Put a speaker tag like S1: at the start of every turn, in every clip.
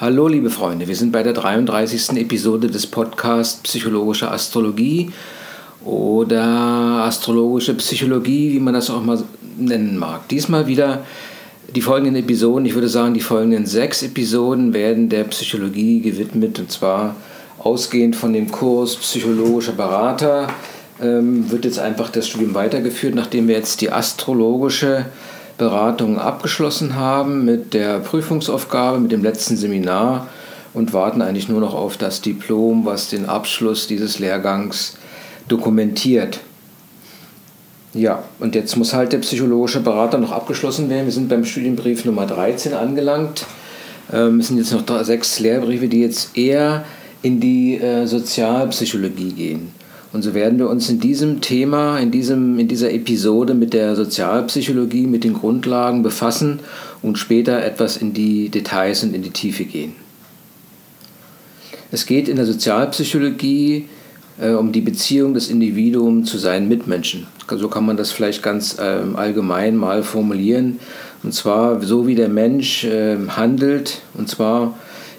S1: Hallo liebe Freunde, wir sind bei der 33. Episode des Podcasts Psychologische Astrologie oder astrologische Psychologie, wie man das auch mal nennen mag. Diesmal wieder die folgenden Episoden, ich würde sagen, die folgenden sechs Episoden werden der Psychologie gewidmet und zwar ausgehend von dem Kurs Psychologischer Berater ähm, wird jetzt einfach das Studium weitergeführt, nachdem wir jetzt die astrologische Beratungen abgeschlossen haben mit der Prüfungsaufgabe, mit dem letzten Seminar und warten eigentlich nur noch auf das Diplom, was den Abschluss dieses Lehrgangs dokumentiert. Ja, und jetzt muss halt der psychologische Berater noch abgeschlossen werden. Wir sind beim Studienbrief Nummer 13 angelangt. Ähm, es sind jetzt noch sechs Lehrbriefe, die jetzt eher in die äh, Sozialpsychologie gehen. Und so werden wir uns in diesem Thema, in, diesem, in dieser Episode mit der Sozialpsychologie, mit den Grundlagen befassen und später etwas in die Details und in die Tiefe gehen. Es geht in der Sozialpsychologie äh, um die Beziehung des Individuums zu seinen Mitmenschen. So kann man das vielleicht ganz ähm, allgemein mal formulieren. Und zwar so wie der Mensch äh, handelt, und zwar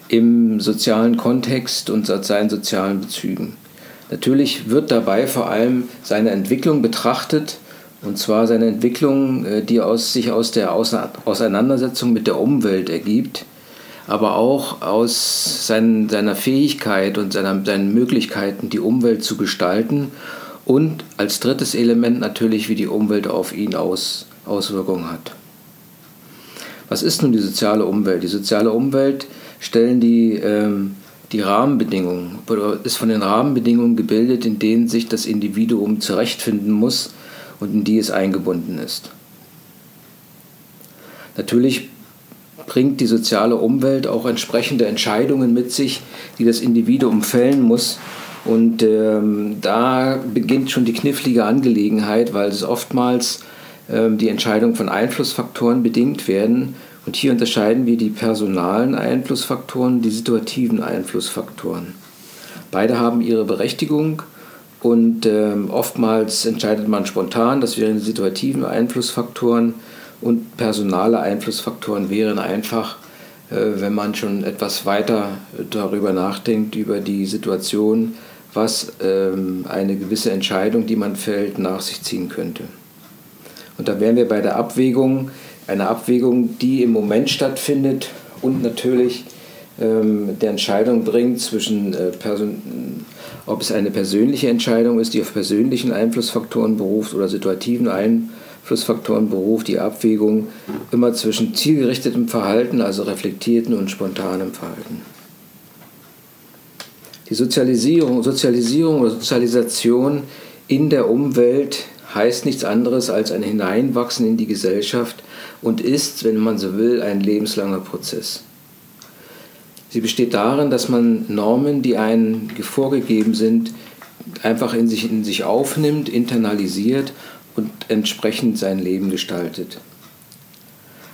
S1: im sozialen Kontext und seinen sozialen Bezügen. Natürlich wird dabei vor allem seine Entwicklung betrachtet, und zwar seine Entwicklung, äh, die aus, sich aus der Auseinandersetzung mit der Umwelt ergibt, aber auch aus seinen, seiner Fähigkeit und seiner, seinen Möglichkeiten, die Umwelt zu gestalten und als drittes Element natürlich, wie die Umwelt auf ihn aus, Auswirkungen hat. Was ist nun die soziale Umwelt? Die soziale Umwelt stellen die ähm, die Rahmenbedingungen ist von den Rahmenbedingungen gebildet, in denen sich das Individuum zurechtfinden muss und in die es eingebunden ist. Natürlich bringt die soziale Umwelt auch entsprechende Entscheidungen mit sich, die das Individuum fällen muss. Und ähm, da beginnt schon die knifflige Angelegenheit, weil es oftmals ähm, die Entscheidung von Einflussfaktoren bedingt werden und hier unterscheiden wir die personalen Einflussfaktoren, die situativen Einflussfaktoren. Beide haben ihre Berechtigung und äh, oftmals entscheidet man spontan, das wären die situativen Einflussfaktoren und personale Einflussfaktoren wären einfach, äh, wenn man schon etwas weiter darüber nachdenkt, über die Situation, was äh, eine gewisse Entscheidung, die man fällt, nach sich ziehen könnte. Und da wären wir bei der Abwägung, eine Abwägung, die im Moment stattfindet und natürlich ähm, der Entscheidung bringt zwischen, äh, ob es eine persönliche Entscheidung ist, die auf persönlichen Einflussfaktoren beruft oder situativen Einflussfaktoren beruft, die Abwägung immer zwischen zielgerichtetem Verhalten, also reflektierten und spontanem Verhalten. Die Sozialisierung, Sozialisierung oder Sozialisation in der Umwelt heißt nichts anderes als ein Hineinwachsen in die Gesellschaft und ist, wenn man so will, ein lebenslanger Prozess. Sie besteht darin, dass man Normen, die einem vorgegeben sind, einfach in sich, in sich aufnimmt, internalisiert und entsprechend sein Leben gestaltet.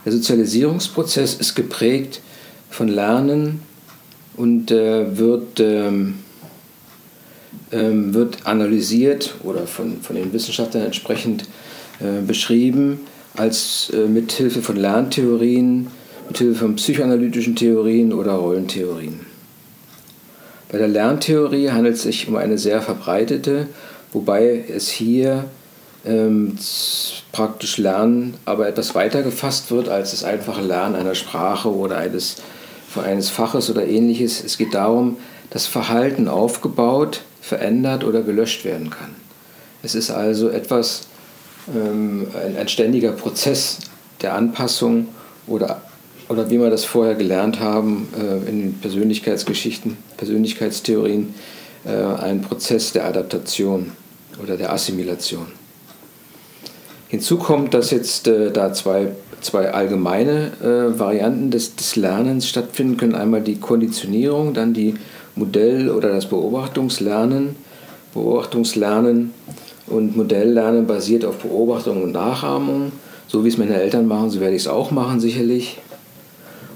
S1: Der Sozialisierungsprozess ist geprägt von Lernen und äh, wird ähm, ähm, wird analysiert oder von, von den Wissenschaftlern entsprechend äh, beschrieben als äh, mithilfe von Lerntheorien, mithilfe von psychoanalytischen Theorien oder Rollentheorien. Bei der Lerntheorie handelt es sich um eine sehr verbreitete, wobei es hier ähm, praktisch Lernen aber etwas weiter gefasst wird als das einfache Lernen einer Sprache oder eines, eines Faches oder ähnliches. Es geht darum, dass Verhalten aufgebaut verändert oder gelöscht werden kann. Es ist also etwas, ähm, ein, ein, ständiger Prozess der Anpassung oder, oder wie wir das vorher gelernt haben äh, in Persönlichkeitsgeschichten, Persönlichkeitstheorien, äh, ein Prozess der Adaptation oder der Assimilation. Hinzu kommt, dass jetzt äh, da zwei, zwei allgemeine äh, Varianten des, des Lernens stattfinden können. Einmal die Konditionierung, dann die Modell- oder das Beobachtungslernen. Beobachtungslernen und Modelllernen basiert auf Beobachtung und Nachahmung. So wie es meine Eltern machen, so werde ich es auch machen sicherlich.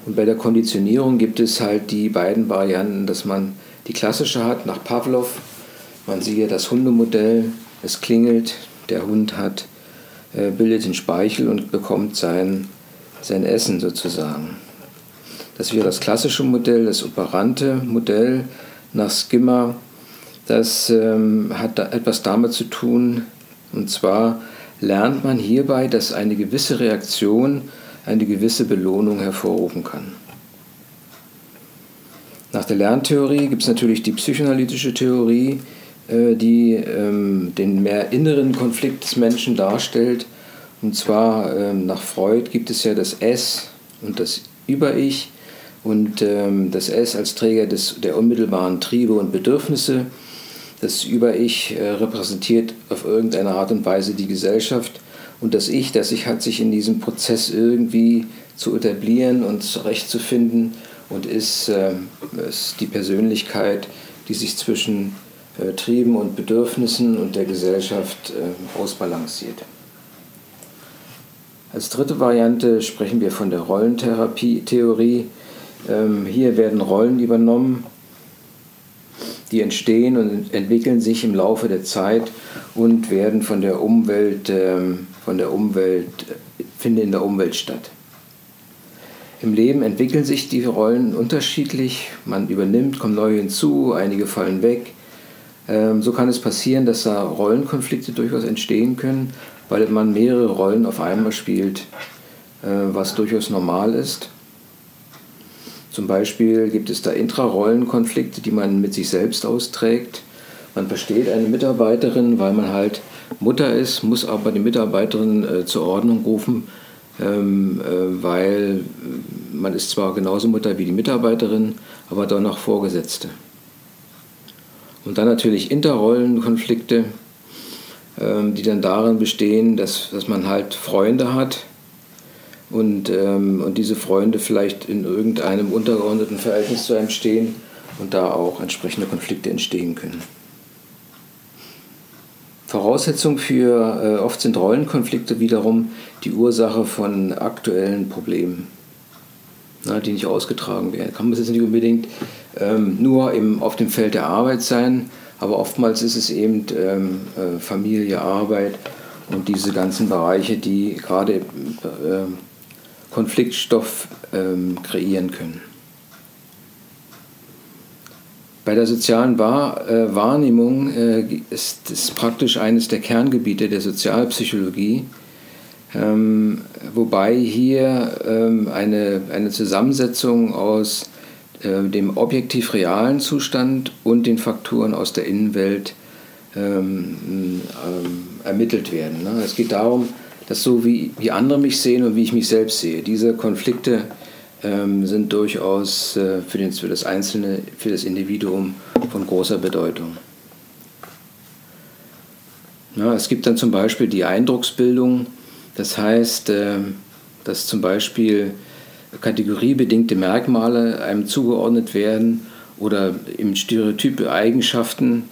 S1: Und bei der Konditionierung gibt es halt die beiden Varianten, dass man die klassische hat nach Pavlov. Man sieht das Hundemodell, es klingelt, der Hund hat, äh, bildet den Speichel und bekommt sein, sein Essen sozusagen. Das wäre das klassische Modell, das operante Modell nach Skimmer. Das ähm, hat da etwas damit zu tun, und zwar lernt man hierbei, dass eine gewisse Reaktion eine gewisse Belohnung hervorrufen kann. Nach der Lerntheorie gibt es natürlich die psychoanalytische Theorie, äh, die ähm, den mehr inneren Konflikt des Menschen darstellt. Und zwar ähm, nach Freud gibt es ja das S und das Über-Ich und ähm, das S als Träger des, der unmittelbaren Triebe und Bedürfnisse. Das Über-Ich äh, repräsentiert auf irgendeine Art und Weise die Gesellschaft und das Ich, das sich hat sich in diesem Prozess irgendwie zu etablieren und zurechtzufinden und ist, äh, ist die Persönlichkeit, die sich zwischen äh, Trieben und Bedürfnissen und der Gesellschaft äh, ausbalanciert. Als dritte Variante sprechen wir von der Rollentherapie-Theorie. Ähm, hier werden Rollen übernommen, die entstehen und entwickeln sich im Laufe der Zeit und werden von der Umwelt, ähm, von der Umwelt, finden in der Umwelt statt. Im Leben entwickeln sich die Rollen unterschiedlich. Man übernimmt, kommen neue hinzu, einige fallen weg. Ähm, so kann es passieren, dass da Rollenkonflikte durchaus entstehen können, weil man mehrere Rollen auf einmal spielt, äh, was durchaus normal ist. Zum Beispiel gibt es da Intrarollenkonflikte, die man mit sich selbst austrägt. Man versteht eine Mitarbeiterin, weil man halt Mutter ist, muss aber die Mitarbeiterin äh, zur Ordnung rufen, ähm, äh, weil man ist zwar genauso Mutter wie die Mitarbeiterin, aber doch noch Vorgesetzte. Und dann natürlich Interrollenkonflikte, ähm, die dann darin bestehen, dass, dass man halt Freunde hat und, ähm, und diese Freunde vielleicht in irgendeinem untergeordneten Verhältnis zu einem stehen und da auch entsprechende Konflikte entstehen können. Voraussetzung für, äh, oft sind Rollenkonflikte wiederum die Ursache von aktuellen Problemen, na, die nicht ausgetragen werden. Kann man jetzt nicht unbedingt ähm, nur im, auf dem Feld der Arbeit sein, aber oftmals ist es eben ähm, äh, Familie, Arbeit und diese ganzen Bereiche, die gerade äh, Konfliktstoff ähm, kreieren können. Bei der sozialen Wahr, äh, Wahrnehmung äh, ist es praktisch eines der Kerngebiete der Sozialpsychologie, ähm, wobei hier ähm, eine, eine Zusammensetzung aus äh, dem objektiv realen Zustand und den Faktoren aus der Innenwelt ähm, ähm ermittelt werden. Ne? Es geht darum, dass so wie, wie andere mich sehen und wie ich mich selbst sehe, diese Konflikte ähm, sind durchaus äh, für, den, für das Einzelne, für das Individuum von großer Bedeutung. Ja, es gibt dann zum Beispiel die Eindrucksbildung, das heißt, äh, dass zum Beispiel kategoriebedingte Merkmale einem zugeordnet werden oder im Stereotype Eigenschaften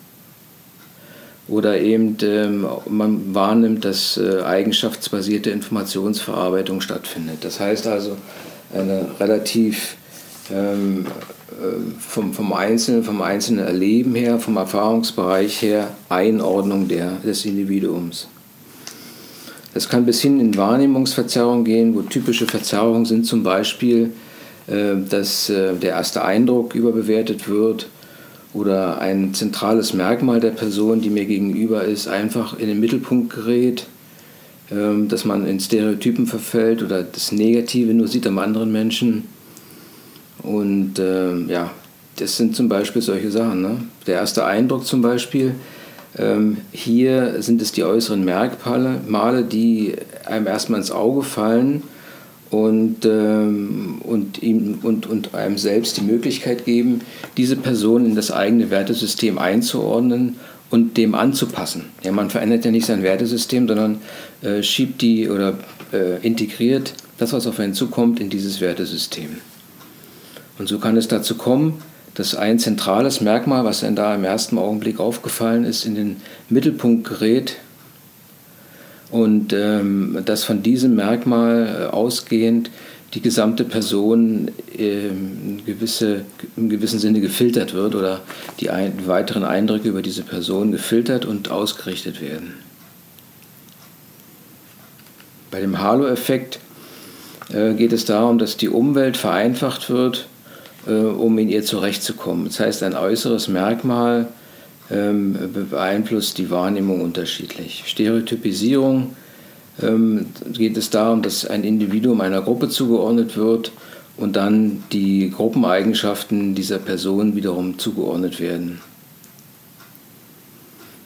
S1: oder eben ähm, man wahrnimmt, dass äh, eigenschaftsbasierte Informationsverarbeitung stattfindet. Das heißt also, eine relativ ähm, äh, vom, vom, Einzelnen, vom einzelnen Erleben her, vom Erfahrungsbereich her Einordnung der, des Individuums. Das kann bis hin in Wahrnehmungsverzerrung gehen, wo typische Verzerrungen sind zum Beispiel, äh, dass äh, der erste Eindruck überbewertet wird oder ein zentrales Merkmal der Person, die mir gegenüber ist, einfach in den Mittelpunkt gerät ähm, dass man in Stereotypen verfällt oder das Negative nur sieht am anderen Menschen. Und äh, ja, das sind zum Beispiel solche Sachen. Ne? Der erste Eindruck zum Beispiel, ähm, hier sind es die äußeren Merkmale, die einem erstmal ins Auge fallen und, ähm, und, ihm, und, und einem selbst die Möglichkeit geben, diese Person in das eigene Wertesystem einzuordnen und dem anzupassen. Ja, man verändert ja nicht sein Wertesystem, sondern äh, schiebt die oder äh, integriert das, was auf einen zukommt, in dieses Wertesystem. Und so kann es dazu kommen, dass ein zentrales Merkmal, was dann da im ersten Augenblick aufgefallen ist, in den Mittelpunkt gerät und ähm, dass von diesem Merkmal äh, ausgehend die gesamte Person ähm, gewisse, im gewissen Sinne gefiltert wird oder die ein, weiteren Eindrücke über diese Person gefiltert und ausgerichtet werden. Bei dem Halo-Effekt äh, geht es darum, dass die Umwelt vereinfacht wird, äh, um in ihr zurechtzukommen. Das heißt, ein äußeres Merkmal beeinflusst die Wahrnehmung unterschiedlich. Stereotypisierung ähm, geht es darum, dass ein Individuum einer Gruppe zugeordnet wird und dann die Gruppeneigenschaften dieser Person wiederum zugeordnet werden.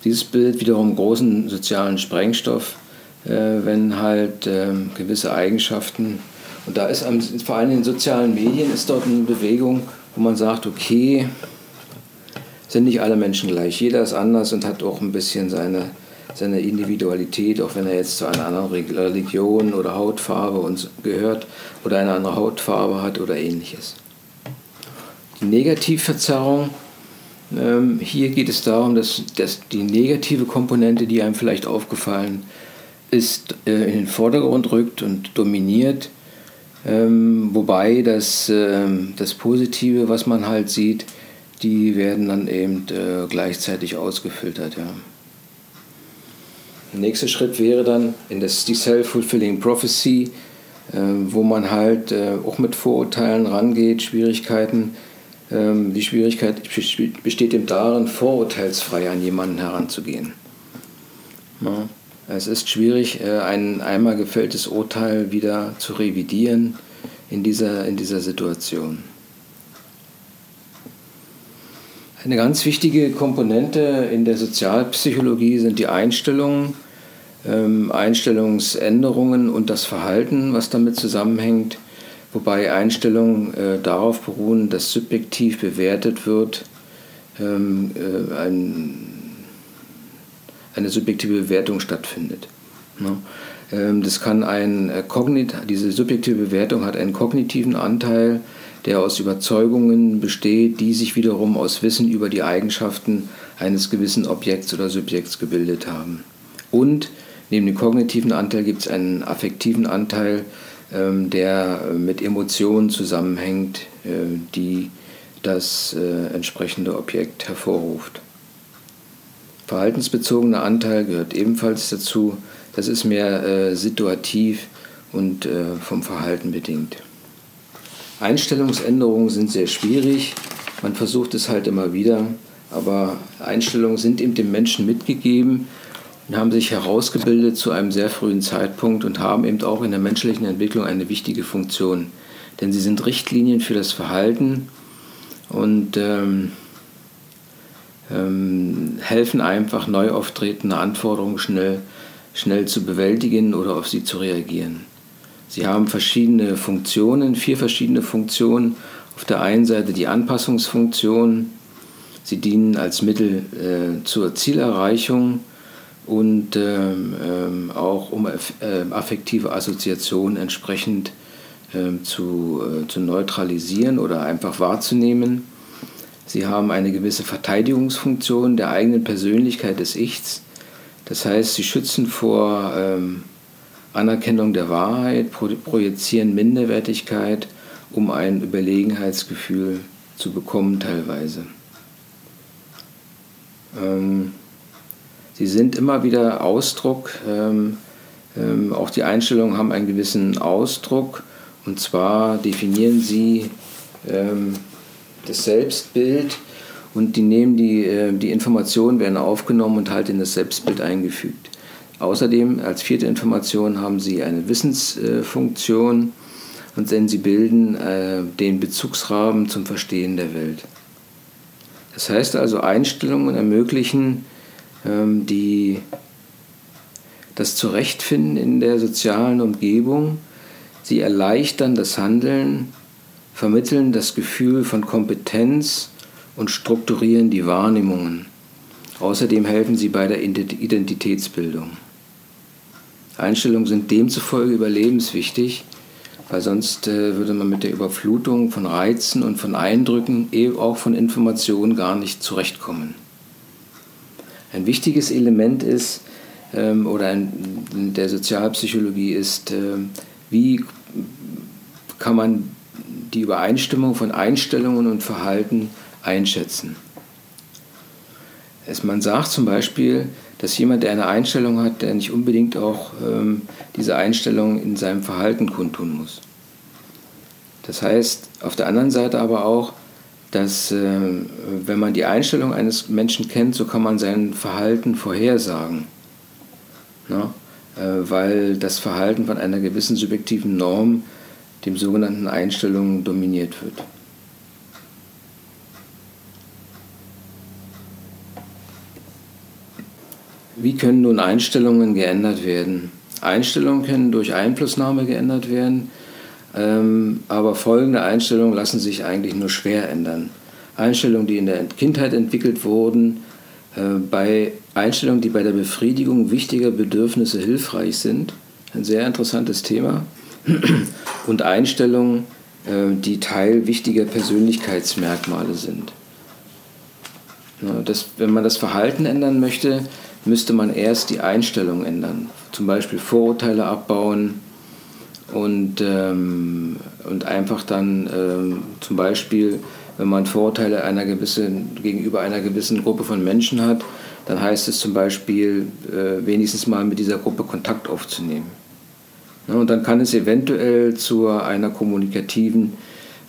S1: Dieses Bild wiederum großen sozialen Sprengstoff, äh, wenn halt äh, gewisse Eigenschaften, und da ist am, vor allem in den sozialen Medien ist dort eine Bewegung, wo man sagt, okay, sind nicht alle Menschen gleich, jeder ist anders und hat auch ein bisschen seine, seine Individualität, auch wenn er jetzt zu einer anderen Religion oder Hautfarbe uns gehört oder eine andere Hautfarbe hat oder ähnliches. Die Negativverzerrung ähm, hier geht es darum, dass, dass die negative Komponente, die einem vielleicht aufgefallen ist, äh, in den Vordergrund rückt und dominiert, ähm, wobei das, äh, das Positive, was man halt sieht, die werden dann eben äh, gleichzeitig ausgefiltert. Ja. Der nächste Schritt wäre dann in das, die Self-Fulfilling Prophecy, äh, wo man halt äh, auch mit Vorurteilen rangeht, Schwierigkeiten ähm, die Schwierigkeit besteht eben darin, vorurteilsfrei an jemanden heranzugehen. Es ist schwierig, äh, ein einmal gefälltes Urteil wieder zu revidieren in dieser, in dieser Situation. Eine ganz wichtige Komponente in der Sozialpsychologie sind die Einstellungen, ähm, Einstellungsänderungen und das Verhalten, was damit zusammenhängt wobei Einstellungen äh, darauf beruhen, dass subjektiv bewertet wird, ähm, äh, ein, eine subjektive Bewertung stattfindet. Ne? Ähm, das kann ein äh, diese subjektive Bewertung hat einen kognitiven Anteil, der aus Überzeugungen besteht, die sich wiederum aus Wissen über die Eigenschaften eines gewissen Objekts oder Subjekts gebildet haben. Und neben dem kognitiven Anteil gibt es einen affektiven Anteil, ähm, der äh, mit Emotionen zusammenhängt, äh, die das äh, entsprechende Objekt hervorruft. Verhaltensbezogener Anteil gehört ebenfalls dazu. Das ist mehr situativ und vom Verhalten bedingt. Einstellungsänderungen sind sehr schwierig. Man versucht es halt immer wieder. Aber Einstellungen sind eben dem Menschen mitgegeben und haben sich herausgebildet zu einem sehr frühen Zeitpunkt und haben eben auch in der menschlichen Entwicklung eine wichtige Funktion. Denn sie sind Richtlinien für das Verhalten und ähm, ähm, helfen einfach neu auftretende Anforderungen schnell, schnell zu bewältigen oder auf sie zu reagieren. Sie haben verschiedene Funktionen, vier verschiedene Funktionen. Auf der einen Seite die Anpassungsfunktion. Sie dienen als Mittel äh, zur Zielerreichung und ähm, ähm, auch um äh, affektive Assoziationen entsprechend ähm, zu, äh, zu neutralisieren oder einfach wahrzunehmen. Sie haben eine gewisse Verteidigungsfunktion der eigenen Persönlichkeit des Ichs. Das heißt, sie schützen vor ähm, Anerkennung der Wahrheit, pro projizieren Minderwertigkeit, um ein Überlegenheitsgefühl zu bekommen teilweise. Ähm, Sie sind immer wieder Ausdruck, ähm, ähm, auch die Einstellungen haben einen gewissen Ausdruck und zwar definieren sie ähm, das Selbstbild und die nehmen die, äh, die Informationen werden aufgenommen und halt in das Selbstbild eingefügt. Außerdem als vierte Information haben sie eine Wissensfunktion und denn sie bilden äh, den Bezugsrahmen zum Verstehen der Welt. Das heißt also, Einstellungen ermöglichen ähm, die das Zurechtfinden in der sozialen Umgebung. Sie erleichtern das Handeln, vermitteln das Gefühl von Kompetenz und strukturieren die Wahrnehmungen. Außerdem helfen sie bei der Identitätsbildung. Einstellungen sind demzufolge überlebenswichtig, weil sonst äh, würde man mit der Überflutung von Reizen und von Eindrücken, eben auch von Informationen gar nicht zurechtkommen. Ein wichtiges Element ist, ähm, oder in der Sozialpsychologie ist, ähm, wie kann man die Übereinstimmung von Einstellungen und Verhalten einschätzen. Man sagt zum Beispiel, dass jemand, der eine Einstellung hat, der nicht unbedingt auch ähm, diese Einstellung in seinem Verhalten kundtun muss. Das heißt auf der anderen Seite aber auch, dass äh, wenn man die Einstellung eines Menschen kennt, so kann man sein Verhalten vorhersagen. Na? Äh, weil das Verhalten von einer gewissen subjektiven Norm, dem sogenannten Einstellungen, dominiert wird. Wie können nun Einstellungen geändert werden? Einstellungen können durch Einflussnahme geändert werden, ähm, aber folgende Einstellungen lassen sich eigentlich nur schwer ändern. Einstellungen, die in der Kindheit entwickelt wurden, äh, bei Einstellungen, die bei der Befriedigung wichtiger Bedürfnisse hilfreich sind, ein sehr interessantes Thema, und Einstellungen, äh, die Teil wichtiger Persönlichkeitsmerkmale sind. Das, wenn man das Verhalten ändern möchte, müsste man erst die Einstellung ändern. Zum Beispiel Vorurteile abbauen und, ähm, und einfach dann ähm, zum Beispiel, wenn man Vorurteile einer gewissen, gegenüber einer gewissen Gruppe von Menschen hat, dann heißt es zum Beispiel, äh, wenigstens mal mit dieser Gruppe Kontakt aufzunehmen. Ja, und dann kann es eventuell zu einer kommunikativen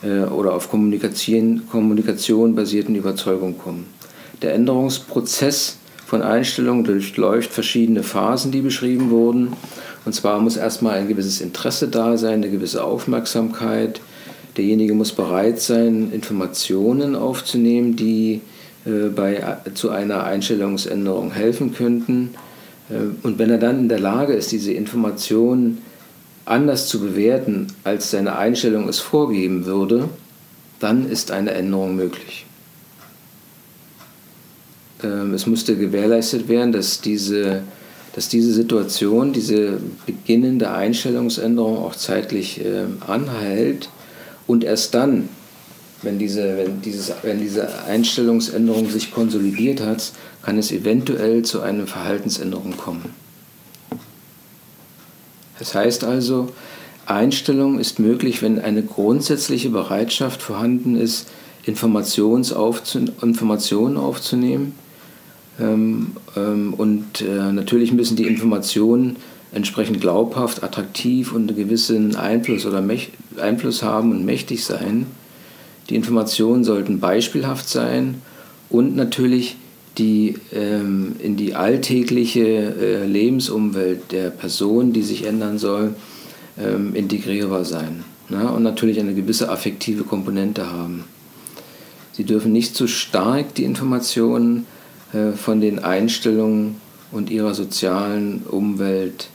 S1: äh, oder auf Kommunikation, Kommunikation basierten Überzeugung kommen. Der Änderungsprozess von Einstellungen durchläuft verschiedene Phasen, die beschrieben wurden. Und zwar muss erstmal ein gewisses Interesse da sein, eine gewisse Aufmerksamkeit. Derjenige muss bereit sein, Informationen aufzunehmen, die äh, bei, zu einer Einstellungsänderung helfen könnten. Äh, und wenn er dann in der Lage ist, diese Informationen anders zu bewerten, als seine Einstellung es vorgeben würde, dann ist eine Änderung möglich. Ähm, es musste gewährleistet werden, dass diese, dass diese Situation, diese beginnende Einstellungsänderung auch zeitlich ähm, anhält und erst dann, wenn diese, wenn, dieses, wenn diese Einstellungsänderung sich konsolidiert hat, kann es eventuell zu einer Verhaltensänderung kommen. Das heißt also, Einstellung ist möglich, wenn eine grundsätzliche Bereitschaft vorhanden ist, Informationen aufzunehmen ähm, ähm, und äh, natürlich müssen die Informationen entsprechend glaubhaft, attraktiv und einen gewissen Einfluss oder Einfluss haben und mächtig sein. Die Informationen sollten beispielhaft sein und natürlich die ähm, in die alltägliche äh, Lebensumwelt der Person, die sich ändern soll, ähm, integrierbar sein. Ne? Und natürlich eine gewisse affektive Komponente haben. Sie dürfen nicht zu stark die Informationen von den Einstellungen und ihrer sozialen Umwelt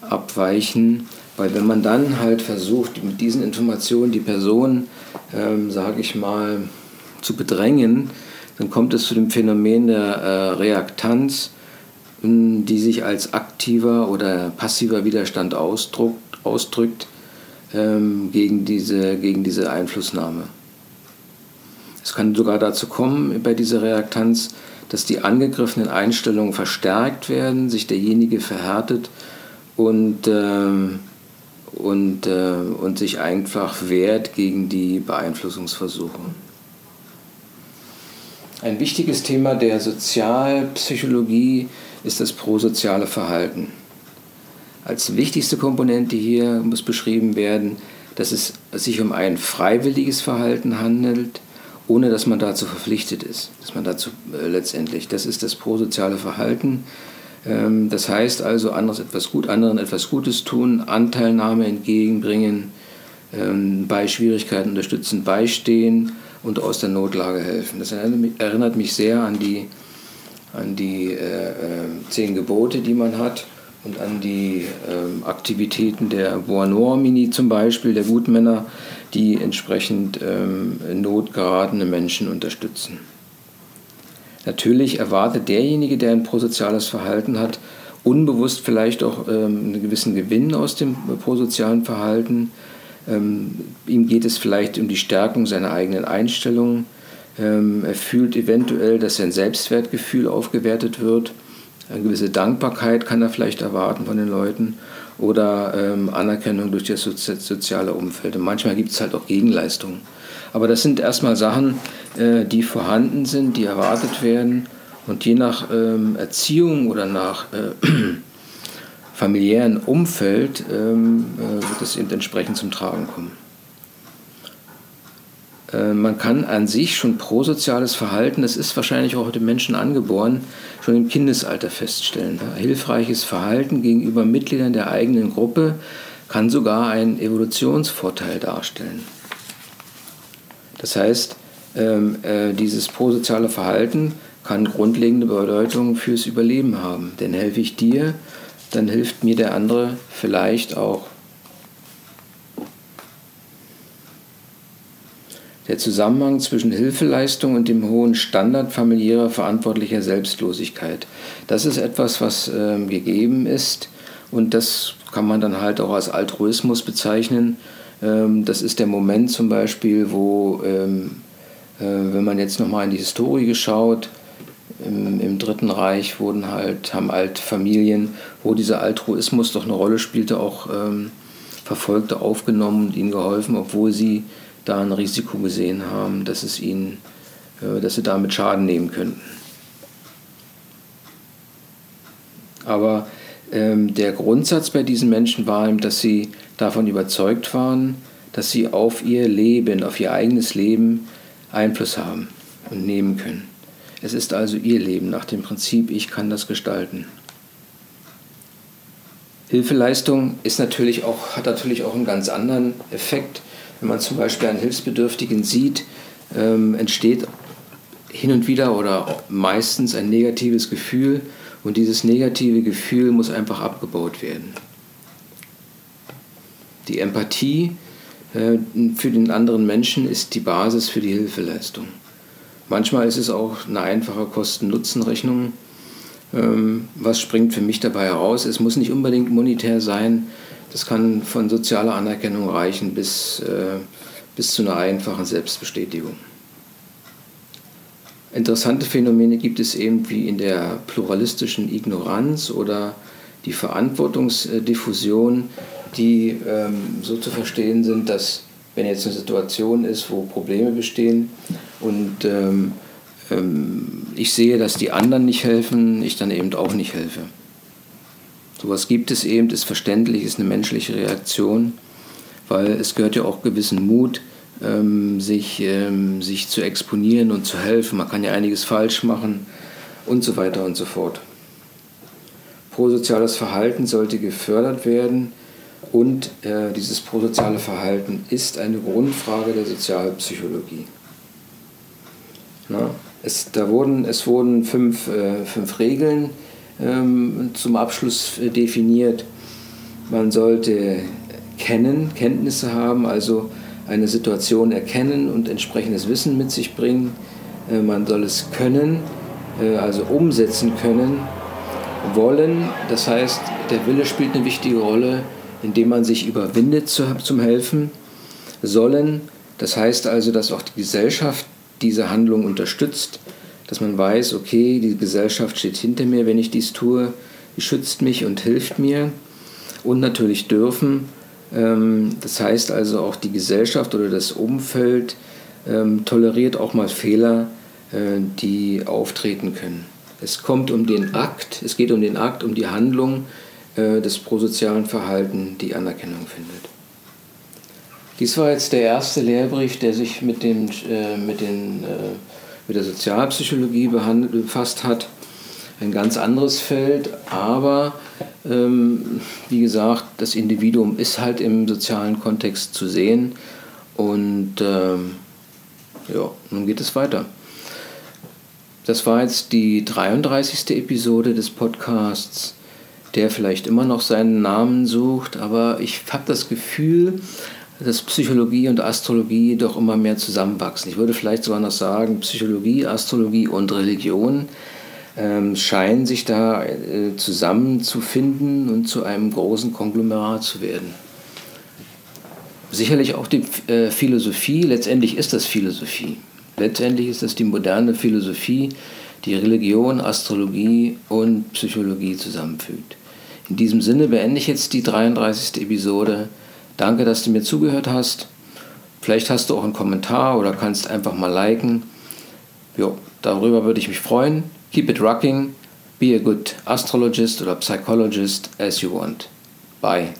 S1: abweichen. Weil wenn man dann halt versucht, mit diesen Informationen die Person, ähm, sage ich mal, zu bedrängen, dann kommt es zu dem Phänomen der äh, Reaktanz, die sich als aktiver oder passiver Widerstand ausdruckt, ausdrückt ähm, gegen, diese, gegen diese Einflussnahme. Es kann sogar dazu kommen bei dieser Reaktanz, dass die angegriffenen Einstellungen verstärkt werden, sich derjenige verhärtet und, äh, und, äh, und sich einfach wehrt gegen die Beeinflussungsversuche. Ein wichtiges Thema der Sozialpsychologie ist das prosoziale Verhalten. Als wichtigste Komponente hier muss beschrieben werden, dass es sich um ein freiwilliges Verhalten handelt, ohne dass man dazu verpflichtet ist, dass man dazu äh, letztendlich, das ist das prosoziale Verhalten. Ähm, das heißt also, anderes etwas gut, anderen etwas Gutes tun, Anteilnahme entgegenbringen, ähm, bei Schwierigkeiten unterstützen, beistehen und aus der Notlage helfen. Das erinnert mich sehr an die, an die äh, äh, zehn Gebote, die man hat und an die äh, Aktivitäten der Bois-Noir-Mini zum Beispiel, der Gutmänner, die entsprechend ähm, in Not geratene Menschen unterstützen. Natürlich erwartet derjenige, der ein prosoziales Verhalten hat, unbewusst vielleicht auch ähm, einen gewissen Gewinn aus dem prosozialen Verhalten. Ähm, ihm geht es vielleicht um die Stärkung seiner eigenen Einstellungen. Ähm, er fühlt eventuell, dass sein Selbstwertgefühl aufgewertet wird. Eine gewisse Dankbarkeit kann er vielleicht erwarten von den Leuten oder ähm, Anerkennung durch das soziale Umfeld. Und manchmal gibt es halt auch Gegenleistungen. Aber das sind erstmal Sachen, äh, die vorhanden sind, die erwartet werden. Und je nach ähm, Erziehung oder nach äh, familiären Umfeld ähm, äh, wird es eben entsprechend zum Tragen kommen. Äh, man kann an sich schon prosoziales Verhalten, das ist wahrscheinlich auch dem Menschen angeboren, schon im Kindesalter feststellen. Hilfreiches Verhalten gegenüber Mitgliedern der eigenen Gruppe kann sogar einen Evolutionsvorteil darstellen. Das heißt, ähm, äh, dieses prosoziale Verhalten kann grundlegende Bedeutung fürs Überleben haben. Denn helfe ich dir, dann hilft mir der andere vielleicht auch. Der Zusammenhang zwischen Hilfeleistung und dem hohen Standard familiärer verantwortlicher Selbstlosigkeit. Das ist etwas, was äh, gegeben ist und das kann man dann halt auch als Altruismus bezeichnen. Ähm, das ist der Moment zum Beispiel, wo, ähm, äh, wenn man jetzt nochmal in die Historie schaut, im, im, Dritten Reich wurden halt, haben halt Familien, wo dieser Altruismus doch eine Rolle spielte, auch ähm, Verfolgte aufgenommen und ihnen geholfen, obwohl sie da ein Risiko gesehen haben, dass es ihnen, äh, dass sie damit Schaden nehmen könnten. Aber ähm, der Grundsatz bei diesen Menschen war, dass sie davon überzeugt waren, dass sie auf ihr Leben, auf ihr eigenes Leben Einfluss haben und nehmen können. Es ist also ihr Leben nach dem Prinzip, ich kann das gestalten. Hilfeleistung ist natürlich auch, hat natürlich auch einen ganz anderen Effekt. Wenn man zum Beispiel einen Hilfsbedürftigen sieht, ähm, entsteht hin und wieder oder meistens ein negatives Gefühl und dieses negative Gefühl muss einfach abgebaut werden. Die Empathie äh, für den anderen Menschen ist die Basis für die Hilfeleistung. Manchmal ist es auch eine einfache Kosten-Nutzen-Rechnung. Ähm, was springt für mich dabei heraus? Es muss nicht unbedingt monetär sein. Das kann von sozialer Anerkennung reichen bis, äh, bis zu einer einfachen Selbstbestätigung. Interessante Phänomene gibt es eben wie in der pluralistischen Ignoranz oder die Verantwortungsdiffusion, die ähm, so zu verstehen sind, dass wenn jetzt eine Situation ist, wo Probleme bestehen und ähm, ähm, ich sehe, dass die anderen nicht helfen, ich dann eben auch nicht helfe. Sowas gibt es eben, ist verständlich, ist eine menschliche Reaktion, weil es gehört ja auch gewissen Mut, ähm, sich, ähm, sich zu exponieren und zu helfen. Man kann ja einiges falsch machen und so weiter und so fort. Prosoziales Verhalten sollte gefördert werden und äh, dieses prosoziale Verhalten ist eine Grundfrage der Sozialpsychologie. Na, es, da wurden, es wurden fünf, äh, fünf Regeln ähm, zum Abschluss äh, definiert. Man sollte kennen, Kenntnisse haben, also eine Situation erkennen und entsprechendes Wissen mit sich bringen. Äh, man soll es können, äh, also umsetzen können, wollen. Das heißt, der Wille spielt eine wichtige Rolle, indem man sich überwindet zum Helfen. Sollen, das heißt also, dass auch die Gesellschaft diese Handlung unterstützt, dass man weiß, okay, die Gesellschaft steht hinter mir, wenn ich dies tue, sie schützt mich und hilft mir. Und natürlich dürfen, ähm, das heißt also auch die Gesellschaft oder das Umfeld ähm, toleriert auch mal Fehler, äh, die auftreten können. Es kommt um den Akt, es geht um den Akt, um die Handlung äh, des prosozialen Verhalten, die Anerkennung findet. Dies war jetzt der erste Lehrbrief, der sich mit, den, äh, mit, den, mit der Sozialpsychologie befasst hat. Ein ganz anderes Feld, aber ähm, wie gesagt, das Individuum ist halt im sozialen Kontext zu sehen. Und ähm, ja, nun geht es weiter. Das war jetzt die 33. Episode des Podcasts, der vielleicht immer noch seinen Namen sucht, aber ich habe das Gefühl, dass Psychologie und Astrologie doch immer mehr zusammenwachsen. Ich würde vielleicht sogar noch sagen, Psychologie, Astrologie und Religion ähm, scheinen sich da äh, zusammenzufinden und zu einem großen Konglomerat zu werden. Sicherlich auch die äh, Philosophie, letztendlich ist das Philosophie. Letztendlich ist das die moderne Philosophie, die Religion, Astrologie und Psychologie zusammenfügt. In diesem Sinne beende ich jetzt die 33. Episode. Danke, dass du mir zugehört hast. Vielleicht hast du auch einen Kommentar oder kannst einfach mal liken. Jo, darüber würde ich mich freuen. Keep it rocking. Be a good astrologist or psychologist as you want. Bye.